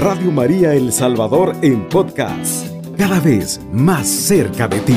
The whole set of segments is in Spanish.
Radio María El Salvador en podcast, cada vez más cerca de ti.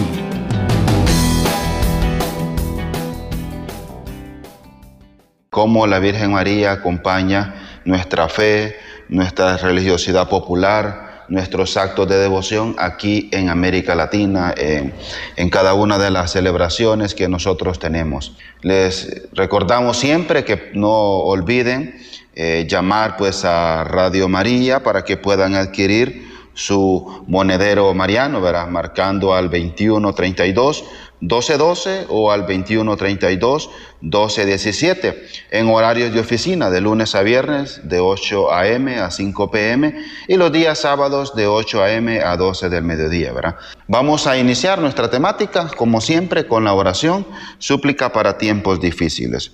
Cómo la Virgen María acompaña nuestra fe, nuestra religiosidad popular, nuestros actos de devoción aquí en América Latina, en, cada una de las celebraciones que nosotros tenemos. Les recordamos siempre que no olviden eh, llamar pues a Radio María para que puedan adquirir su monedero mariano, ¿verdad? Marcando al 2132 1212 o al 2132 1217 en horarios de oficina de lunes a viernes de 8 a.m. a 5 p.m. y los días sábados de 8 a.m. a 12 del mediodía, ¿verdad? Vamos a iniciar nuestra temática como siempre con la oración súplica para tiempos difíciles.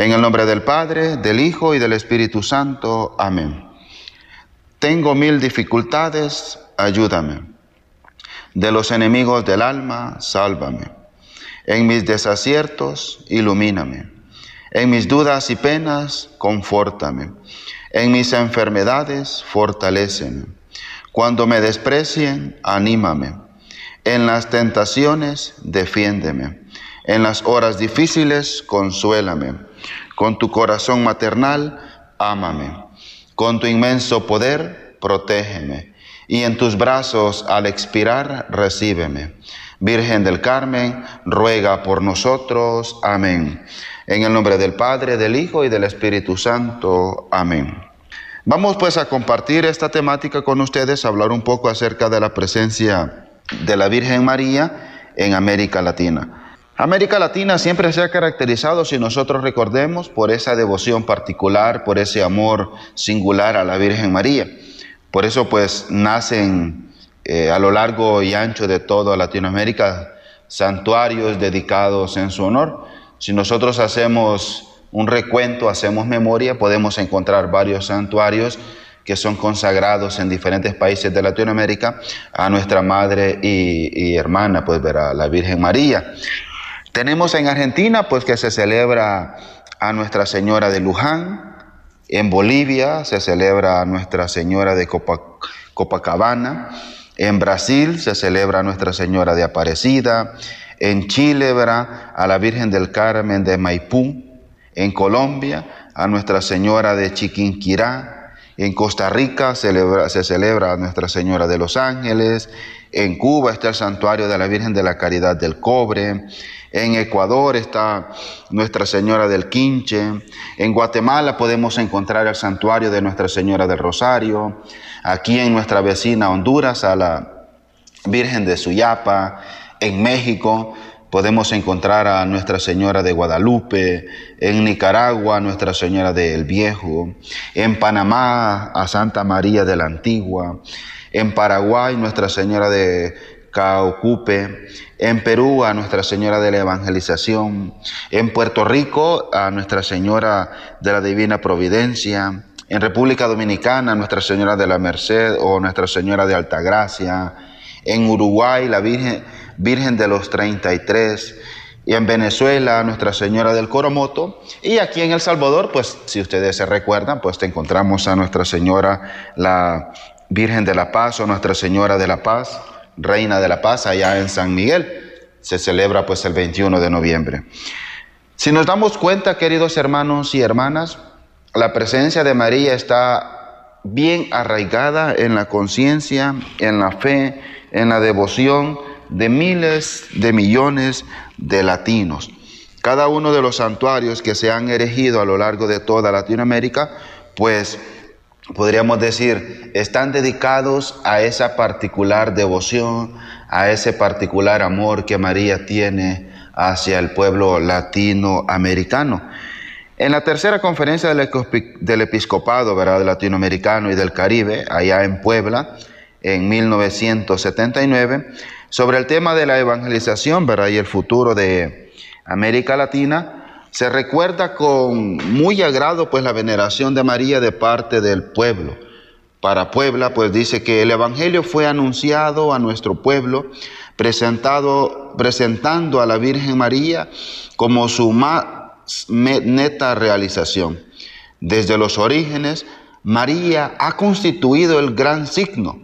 En el nombre del Padre, del Hijo y del Espíritu Santo. Amén. Tengo mil dificultades, ayúdame. De los enemigos del alma, sálvame. En mis desaciertos, ilumíname. En mis dudas y penas, confórtame. En mis enfermedades, fortaléceme. Cuando me desprecien, anímame. En las tentaciones, defiéndeme. En las horas difíciles, consuélame con tu corazón maternal, ámame. Con tu inmenso poder, protégeme. Y en tus brazos, al expirar, recíbeme. Virgen del Carmen, ruega por nosotros. Amén. En el nombre del Padre, del Hijo y del Espíritu Santo. Amén. Vamos pues a compartir esta temática con ustedes, hablar un poco acerca de la presencia de la Virgen María en América Latina. América Latina siempre se ha caracterizado, si nosotros recordemos, por esa devoción particular, por ese amor singular a la Virgen María. Por eso pues nacen eh, a lo largo y ancho de toda Latinoamérica santuarios dedicados en su honor. Si nosotros hacemos un recuento, hacemos memoria, podemos encontrar varios santuarios que son consagrados en diferentes países de Latinoamérica a nuestra madre y, y hermana, pues verá, la Virgen María. Tenemos en Argentina, pues que se celebra a Nuestra Señora de Luján. En Bolivia se celebra a Nuestra Señora de Copacabana. En Brasil se celebra a Nuestra Señora de Aparecida. En Chile, a la Virgen del Carmen de Maipú. En Colombia, a Nuestra Señora de Chiquinquirá. En Costa Rica se celebra a Nuestra Señora de los Ángeles. En Cuba está el Santuario de la Virgen de la Caridad del Cobre. En Ecuador está Nuestra Señora del Quinche. En Guatemala podemos encontrar el santuario de Nuestra Señora del Rosario. Aquí en nuestra vecina Honduras a la Virgen de Suyapa. En México podemos encontrar a Nuestra Señora de Guadalupe. En Nicaragua Nuestra Señora del Viejo. En Panamá a Santa María de la Antigua. En Paraguay Nuestra Señora de En Perú a Nuestra Señora de la Evangelización, en Puerto Rico a Nuestra Señora de la Divina Providencia, en República Dominicana a Nuestra Señora de la Merced o Nuestra Señora de Altagracia, en Uruguay la Virgen, Virgen de los 33, y en Venezuela Nuestra Señora del Coromoto, y aquí en El Salvador, pues si ustedes se recuerdan, pues te encontramos a Nuestra Señora la Virgen de la Paz o Nuestra Señora de la Paz. Reina de la Paz, allá en San Miguel. Se celebra pues el 21 de noviembre. Si nos damos cuenta, queridos hermanos y hermanas, la presencia de María está bien arraigada en la conciencia, en la fe, en la devoción de miles de millones de latinos. Cada uno de los santuarios que se han erigido a lo largo de toda Latinoamérica, pues podríamos decir, están dedicados a esa particular devoción, a ese particular amor que María tiene hacia el pueblo latinoamericano. En la tercera conferencia del episcopado ¿verdad? latinoamericano y del Caribe, allá en Puebla, en 1979, sobre el tema de la evangelización ¿verdad? y el futuro de América Latina, se recuerda con muy agrado pues la veneración de María de parte del pueblo. Para Puebla pues dice que el evangelio fue anunciado a nuestro pueblo presentado presentando a la Virgen María como su más neta realización. Desde los orígenes María ha constituido el gran signo,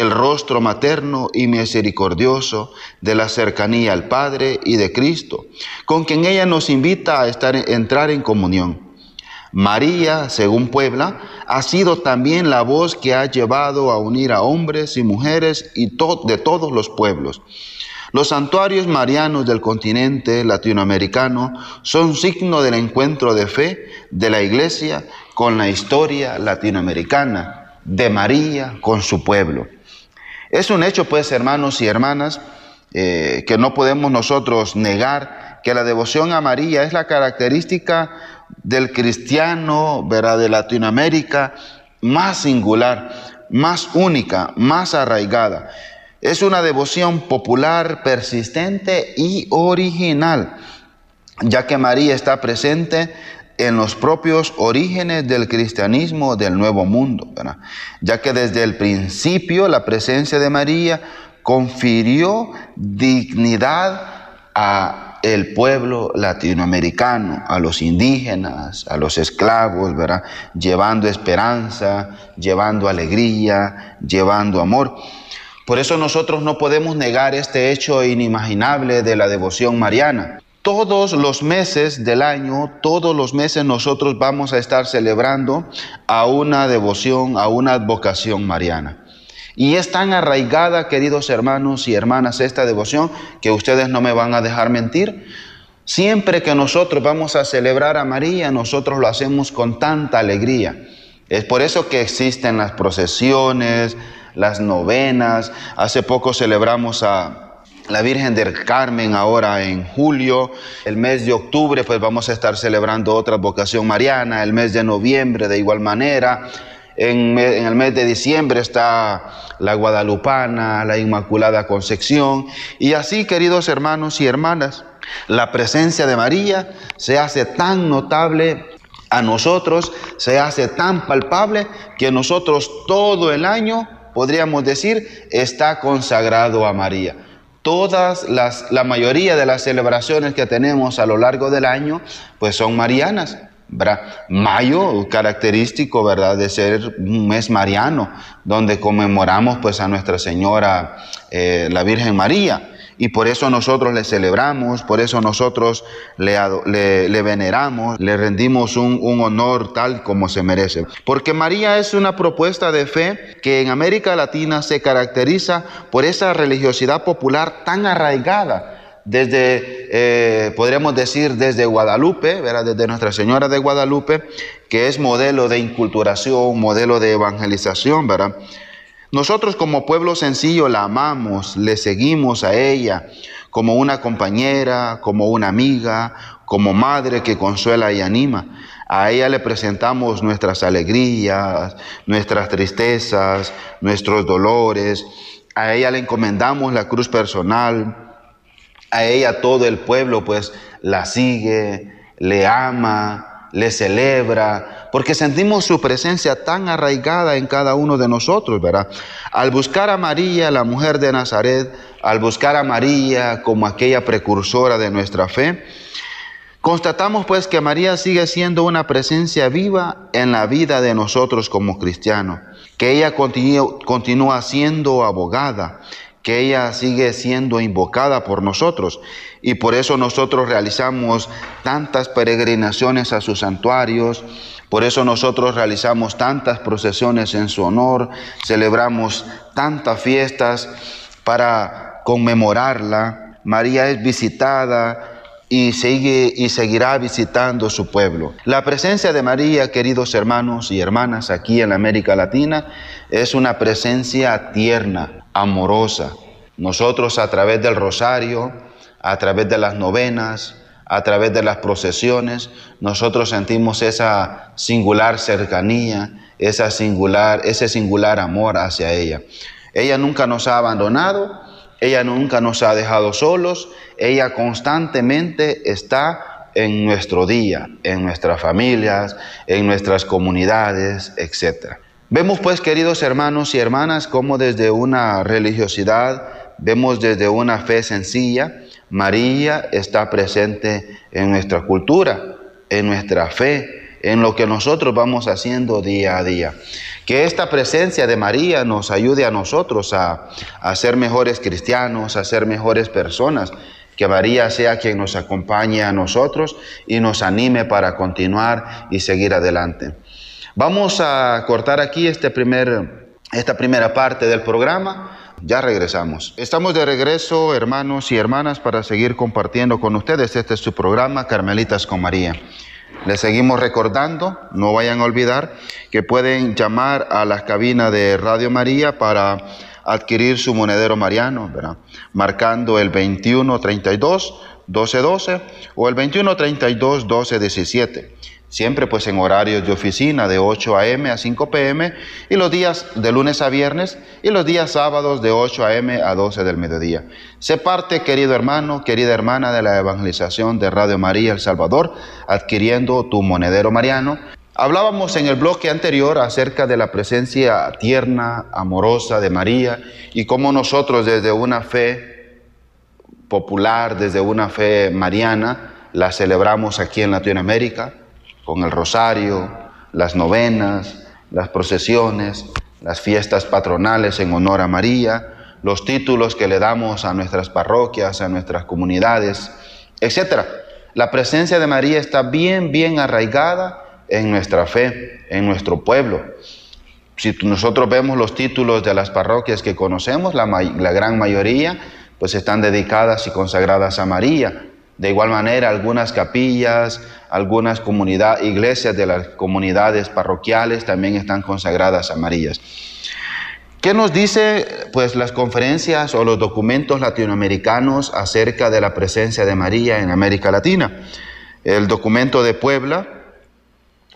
el rostro materno y misericordioso de la cercanía al Padre y de Cristo, con quien ella nos invita a estar, entrar en comunión. María, según Puebla, ha sido también la voz que ha llevado a unir a hombres y mujeres y de todos los pueblos. Los santuarios marianos del continente latinoamericano son signo del encuentro de fe de la iglesia con la historia latinoamericana, de María con su pueblo. Es un hecho, pues, hermanos y hermanas, eh, que no podemos nosotros negar que la devoción a María es la característica del cristiano ¿verdad? de Latinoamérica más singular, más única, más arraigada. Es una devoción popular, persistente y original, ya que María está presente en los propios orígenes del cristianismo del Nuevo Mundo, ya que desde el principio la presencia de María confirió dignidad a el pueblo latinoamericano, a los indígenas, a los esclavos. Llevando esperanza, llevando alegría, llevando amor. Por eso nosotros no podemos negar este hecho inimaginable de la devoción mariana. Todos los meses del año, todos los meses nosotros vamos a estar celebrando a una devoción, a una advocación mariana. Y es tan arraigada, queridos hermanos y hermanas, esta devoción que ustedes no me van a dejar mentir. Siempre que nosotros vamos a celebrar a María, nosotros lo hacemos con tanta alegría. Es por eso que existen las procesiones, las novenas. Hace poco celebramos a la Virgen del Carmen ahora en julio. El mes de octubre pues vamos a estar celebrando otra vocación mariana. El mes de noviembre de igual manera. En, el mes de diciembre está la Guadalupana, la Inmaculada Concepción. Y así, queridos hermanos y hermanas, la presencia de María se hace tan notable a nosotros, se hace tan palpable que nosotros todo el año, podríamos decir, está consagrado a María. Todas las, la mayoría de las celebraciones que tenemos a lo largo del año, pues son marianas. Mayo, característico, ¿verdad?, de ser un mes mariano, donde conmemoramos pues a Nuestra Señora, eh, la Virgen María. Y por eso nosotros le celebramos, por eso nosotros le, le, veneramos, le rendimos un, un, honor tal como se merece. Porque María es una propuesta de fe que en América Latina se caracteriza por esa religiosidad popular tan arraigada desde, eh, podríamos decir, desde Guadalupe, desde Nuestra Señora de Guadalupe, que es modelo de inculturación, modelo de evangelización, ¿verdad? Nosotros como pueblo sencillo la amamos, le seguimos a ella como una compañera, como una amiga, como madre que consuela y anima. A ella le presentamos nuestras alegrías, nuestras tristezas, nuestros dolores. A ella le encomendamos la cruz personal, a ella todo el pueblo pues la sigue, le ama, le celebra, porque sentimos su presencia tan arraigada en cada uno de nosotros, ¿verdad? Al buscar a María, la mujer de Nazaret, al buscar a María como aquella precursora de nuestra fe, constatamos pues que María sigue siendo una presencia viva en la vida de nosotros como cristianos, que ella continúa siendo abogada, que ella sigue siendo invocada por nosotros y por eso nosotros realizamos tantas peregrinaciones a sus santuarios, por eso nosotros realizamos tantas procesiones en su honor, celebramos tantas fiestas para conmemorarla. María es visitada y sigue y seguirá visitando su pueblo. La presencia de María, queridos hermanos y hermanas, aquí en América Latina es una presencia tierna, amorosa. Nosotros a través del rosario, a través de las novenas, a través de las procesiones, nosotros sentimos esa singular cercanía, esa singular, ese singular amor hacia ella. Ella nunca nos ha abandonado, ella nunca nos ha dejado solos, ella constantemente está en nuestro día, en nuestras familias, en nuestras comunidades, etc. Vemos pues, queridos hermanos y hermanas, cómo desde una religiosidad, vemos desde una fe sencilla, María está presente en nuestra cultura, en nuestra fe, en lo que nosotros vamos haciendo día a día. Que esta presencia de María nos ayude a nosotros a, ser mejores cristianos, a ser mejores personas. Que María sea quien nos acompañe a nosotros y nos anime para continuar y seguir adelante. Vamos a cortar aquí este primer, esta primera parte del programa. Ya regresamos. Estamos de regreso, hermanos y hermanas, para seguir compartiendo con ustedes. Este es su programa, Carmelitas con María. Les seguimos recordando, no vayan a olvidar, que pueden llamar a las cabinas de Radio María para adquirir su monedero mariano, marcando el 2132 1212 o el 2132 1217 siempre pues en horarios de oficina de 8 a.m. a 5 p.m. y los días de lunes a viernes y los días sábados de 8 a.m. a 12 del mediodía. Sé parte, querido hermano, querida hermana de la evangelización de Radio María El Salvador, adquiriendo tu monedero mariano. Hablábamos en el bloque anterior acerca de la presencia tierna, amorosa de María y cómo nosotros desde una fe popular, desde una fe mariana, la celebramos aquí en Latinoamérica con el rosario, las novenas, las procesiones, las fiestas patronales en honor a María, los títulos que le damos a nuestras parroquias, a nuestras comunidades, etc. La presencia de María está bien, bien arraigada en nuestra fe, en nuestro pueblo. Si nosotros vemos los títulos de las parroquias que conocemos, la, la gran mayoría pues están dedicadas y consagradas a María. De igual manera, algunas capillas, algunas comunidades, iglesias de las comunidades parroquiales también están consagradas a María. ¿Qué nos dice pues las conferencias o los documentos latinoamericanos acerca de la presencia de María en América Latina? El documento de Puebla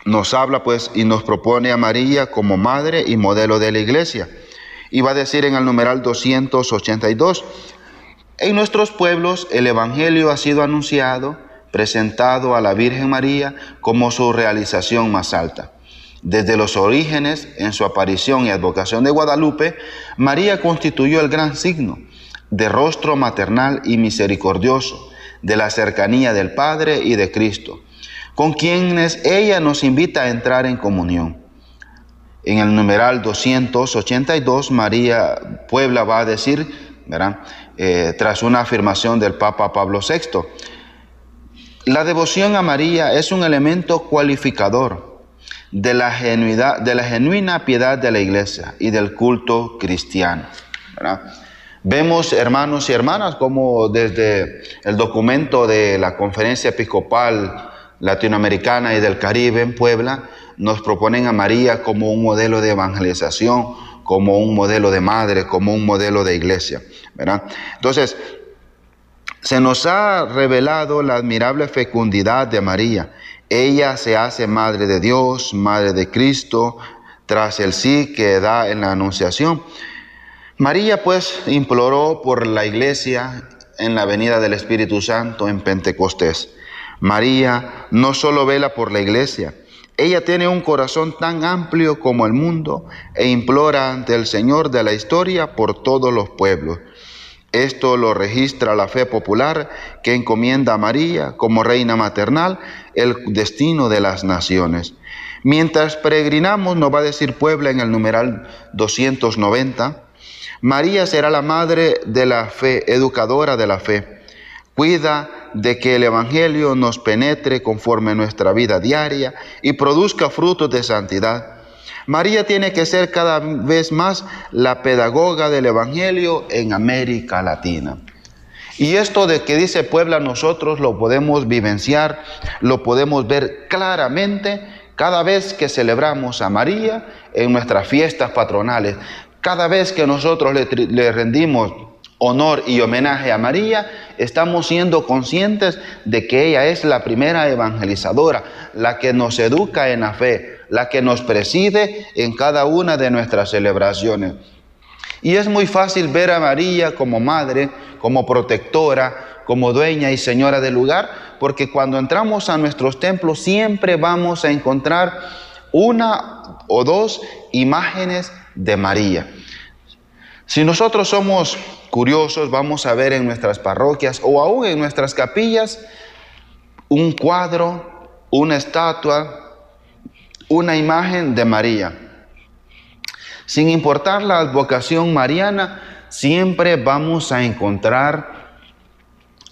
nos habla pues y nos propone a María como madre y modelo de la iglesia. Y va a decir en el numeral 282, en nuestros pueblos el Evangelio ha sido anunciado, presentado a la Virgen María como su realización más alta. Desde los orígenes, en su aparición y advocación de Guadalupe, María constituyó el gran signo de rostro maternal y misericordioso, de la cercanía del Padre y de Cristo, con quienes ella nos invita a entrar en comunión. En el numeral 282, María Puebla va a decir. Eh, tras una afirmación del Papa Pablo VI. La devoción a María es un elemento cualificador de la, genuidad, de la genuina piedad de la iglesia y del culto cristiano. Vemos, hermanos y hermanas, como desde el documento de la Conferencia Episcopal Latinoamericana y del Caribe en Puebla, nos proponen a María como un modelo de evangelización, como un modelo de madre, como un modelo de iglesia. Entonces, se nos ha revelado la admirable fecundidad de María. Ella se hace madre de Dios, madre de Cristo, tras el sí que da en la anunciación. María pues imploró por la iglesia en la venida del Espíritu Santo en Pentecostés. María no solo vela por la iglesia, ella tiene un corazón tan amplio como el mundo e implora ante el Señor de la historia por todos los pueblos. Esto lo registra la fe popular que encomienda a María como reina maternal el destino de las naciones. Mientras peregrinamos, nos va a decir Puebla en el numeral 290, María será la madre de la fe, educadora de la fe. Cuida de que el Evangelio nos penetre conforme nuestra vida diaria y produzca frutos de santidad María tiene que ser cada vez más la pedagoga del Evangelio en América Latina. Y esto de que dice Puebla nosotros lo podemos vivenciar, lo podemos ver claramente cada vez que celebramos a María en nuestras fiestas patronales, cada vez que nosotros le, le rendimos honor y homenaje a María, estamos siendo conscientes de que ella es la primera evangelizadora, la que nos educa en la fe, la que nos preside en cada una de nuestras celebraciones. Y es muy fácil ver a María como madre, como protectora, como dueña y señora del lugar, porque cuando entramos a nuestros templos siempre vamos a encontrar una o dos imágenes de María. Si nosotros somos curiosos, vamos a ver en nuestras parroquias o aún en nuestras capillas un cuadro, una estatua, una imagen de María. Sin importar la advocación mariana, siempre vamos a encontrar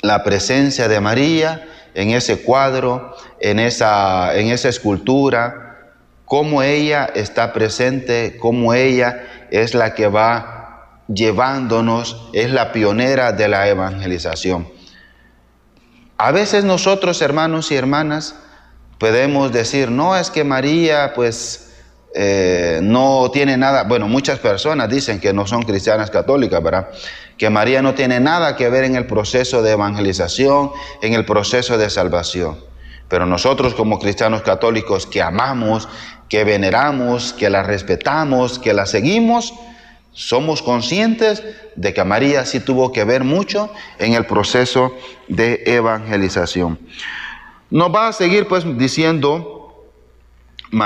la presencia de María en ese cuadro, en esa, en esa escultura, cómo ella está presente, cómo ella es la que va llevándonos, es la pionera de la evangelización. A veces nosotros, hermanos y hermanas, podemos decir, no, es que María, pues, eh, no tiene nada, bueno, muchas personas dicen que no son cristianas católicas, ¿verdad? Que María no tiene nada que ver en el proceso de evangelización, en el proceso de salvación. Pero nosotros como cristianos católicos que amamos, que veneramos, que la respetamos, que la seguimos, somos conscientes de que María sí tuvo que ver mucho en el proceso de evangelización. Nos va a seguir pues diciendo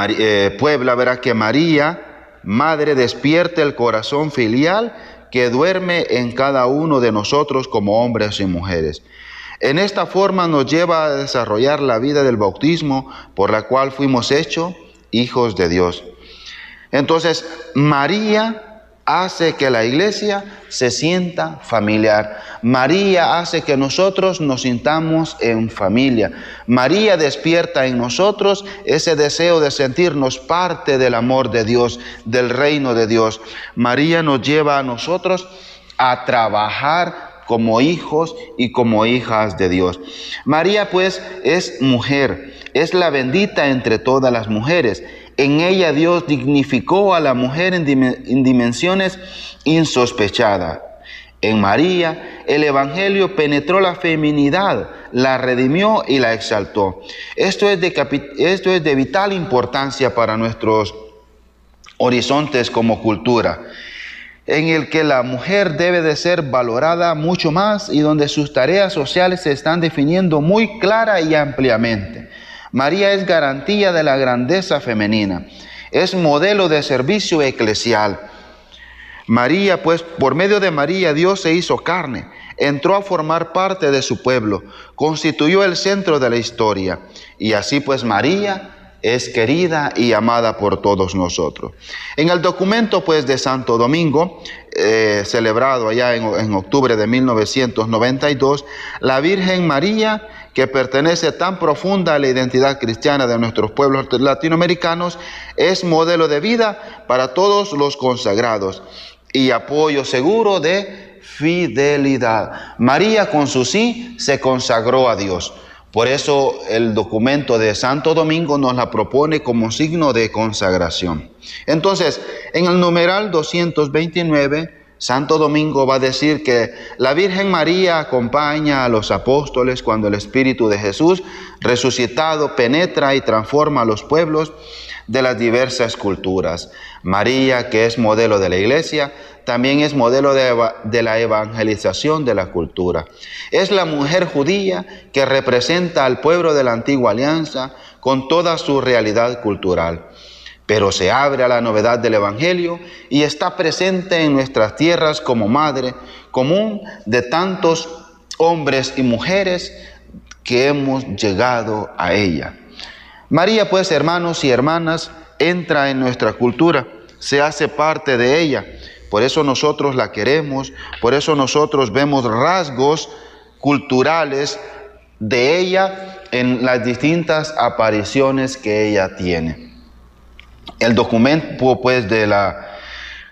eh, Puebla verá que María, Madre, despierte el corazón filial que duerme en cada uno de nosotros como hombres y mujeres. En esta forma nos lleva a desarrollar la vida del bautismo por la cual fuimos hechos hijos de Dios. Entonces, María hace que la iglesia se sienta familiar. María hace que nosotros nos sintamos en familia. María despierta en nosotros ese deseo de sentirnos parte del amor de Dios, del reino de Dios. María nos lleva a nosotros a trabajar como hijos y como hijas de Dios. María pues es mujer, es la bendita entre todas las mujeres en ella Dios dignificó a la mujer en, dimensiones insospechadas. En María el Evangelio penetró la feminidad, la redimió y la exaltó. Esto es de, esto es de vital importancia para nuestros horizontes como cultura, en el que la mujer debe de ser valorada mucho más y donde sus tareas sociales se están definiendo muy clara y ampliamente. María es garantía de la grandeza femenina, es modelo de servicio eclesial. María, pues por medio de María Dios se hizo carne, entró a formar parte de su pueblo, constituyó el centro de la historia. Y así pues María es querida y amada por todos nosotros. En el documento pues de Santo Domingo, eh, celebrado allá en, en octubre de 1992, la Virgen María que pertenece tan profunda a la identidad cristiana de nuestros pueblos latinoamericanos, es modelo de vida para todos los consagrados y apoyo seguro de fidelidad. María con su sí se consagró a Dios. Por eso el documento de Santo Domingo nos la propone como signo de consagración. Entonces, en el numeral 229 Santo Domingo va a decir que la Virgen María acompaña a los apóstoles cuando el Espíritu de Jesús resucitado penetra y transforma a los pueblos de las diversas culturas. María, que es modelo de la iglesia, también es modelo de, la evangelización de la cultura. Es la mujer judía que representa al pueblo de la antigua alianza con toda su realidad cultural pero se abre a la novedad del Evangelio y está presente en nuestras tierras como madre común de tantos hombres y mujeres que hemos llegado a ella. María, pues, hermanos y hermanas, entra en nuestra cultura, se hace parte de ella. Por eso nosotros la queremos, por eso nosotros vemos rasgos culturales de ella en las distintas apariciones que ella tiene. El documento pues de la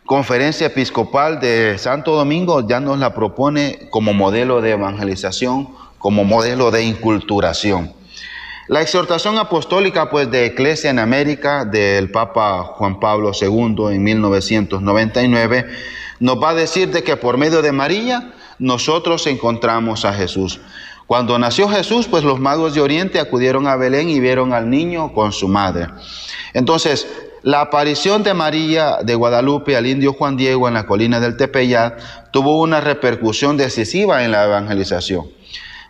Conferencia Episcopal de Santo Domingo ya nos la propone como modelo de evangelización, como modelo de inculturación. La exhortación apostólica pues de Iglesia en América del Papa Juan Pablo II en 1999 nos va a decir de que por medio de María nosotros encontramos a Jesús. Cuando nació Jesús, pues los magos de Oriente acudieron a Belén y vieron al niño con su madre. Entonces, la aparición de María de Guadalupe al indio Juan Diego en la colina del Tepeyat tuvo una repercusión decisiva en la evangelización,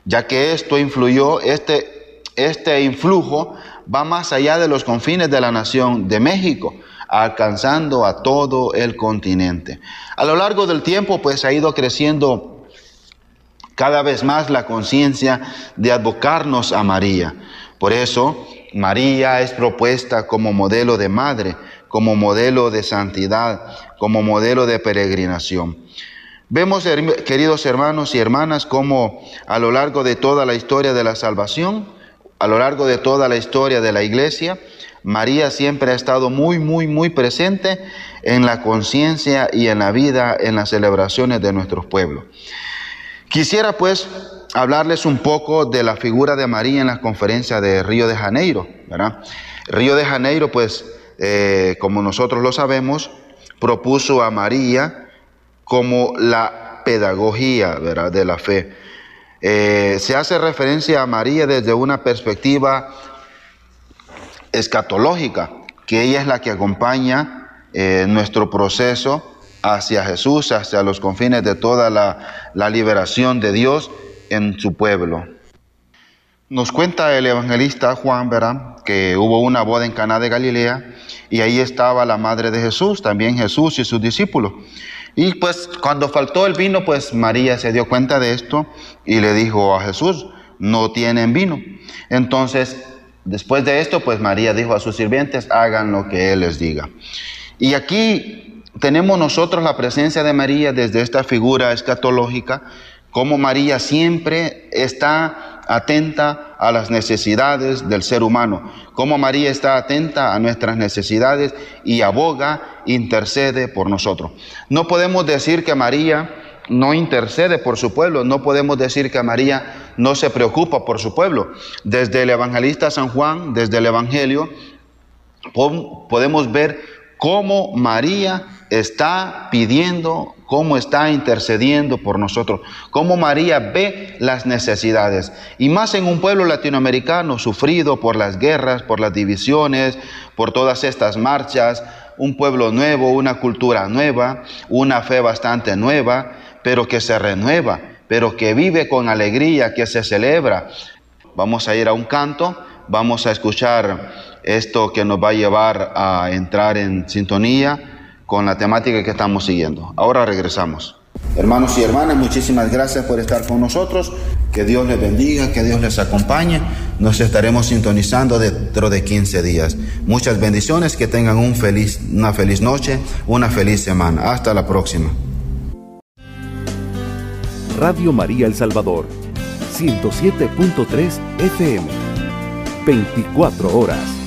ya que esto influyó, este, este influjo va más allá de los confines de la nación de México, alcanzando a todo el continente. A lo largo del tiempo, pues ha ido creciendo cada vez más la conciencia de advocarnos a María. Por eso, María es propuesta como modelo de madre, como modelo de santidad, como modelo de peregrinación. Vemos, queridos hermanos y hermanas, cómo a lo largo de toda la historia de la salvación, a lo largo de toda la historia de la iglesia, María siempre ha estado muy, muy, muy presente en la conciencia y en la vida, en las celebraciones de nuestros pueblos. Quisiera pues hablarles un poco de la figura de María en la conferencia de Río de Janeiro. Río de Janeiro, pues, eh, como nosotros lo sabemos, propuso a María como la pedagogía de la fe. Eh, se hace referencia a María desde una perspectiva escatológica, que ella es la que acompaña eh, nuestro proceso hacia Jesús, hacia los confines de toda la liberación de Dios en su pueblo. Nos cuenta el evangelista Juan, ¿verdad? Que hubo una boda en Caná de Galilea y ahí estaba la madre de Jesús, también Jesús y sus discípulos. Y pues cuando faltó el vino, pues María se dio cuenta de esto y le dijo a Jesús, no tienen vino. Entonces, después de esto, pues María dijo a sus sirvientes, hagan lo que Él les diga. Y aquí tenemos nosotros la presencia de María desde esta figura escatológica, como María siempre está atenta a las necesidades del ser humano, como María está atenta a nuestras necesidades y aboga, intercede por nosotros. No podemos decir que María no intercede por su pueblo, no podemos decir que María no se preocupa por su pueblo. Desde el evangelista San Juan, desde el Evangelio, podemos ver cómo María está pidiendo, cómo está intercediendo por nosotros, cómo María ve las necesidades. Y más en un pueblo latinoamericano sufrido por las guerras, por las divisiones, por todas estas marchas, un pueblo nuevo, una cultura nueva, una fe bastante nueva, pero que se renueva, pero que vive con alegría, que se celebra. Vamos a ir a un canto, vamos a escuchar esto que nos va a llevar a entrar en sintonía con la temática que estamos siguiendo. Ahora regresamos. Hermanos y hermanas, muchísimas gracias por estar con nosotros. Que Dios les bendiga, que Dios les acompañe. Nos estaremos sintonizando dentro de 15 días. Muchas bendiciones, que tengan un feliz, una feliz noche, una feliz semana. Hasta la próxima. Radio María El Salvador, 107.3 FM, 24 horas.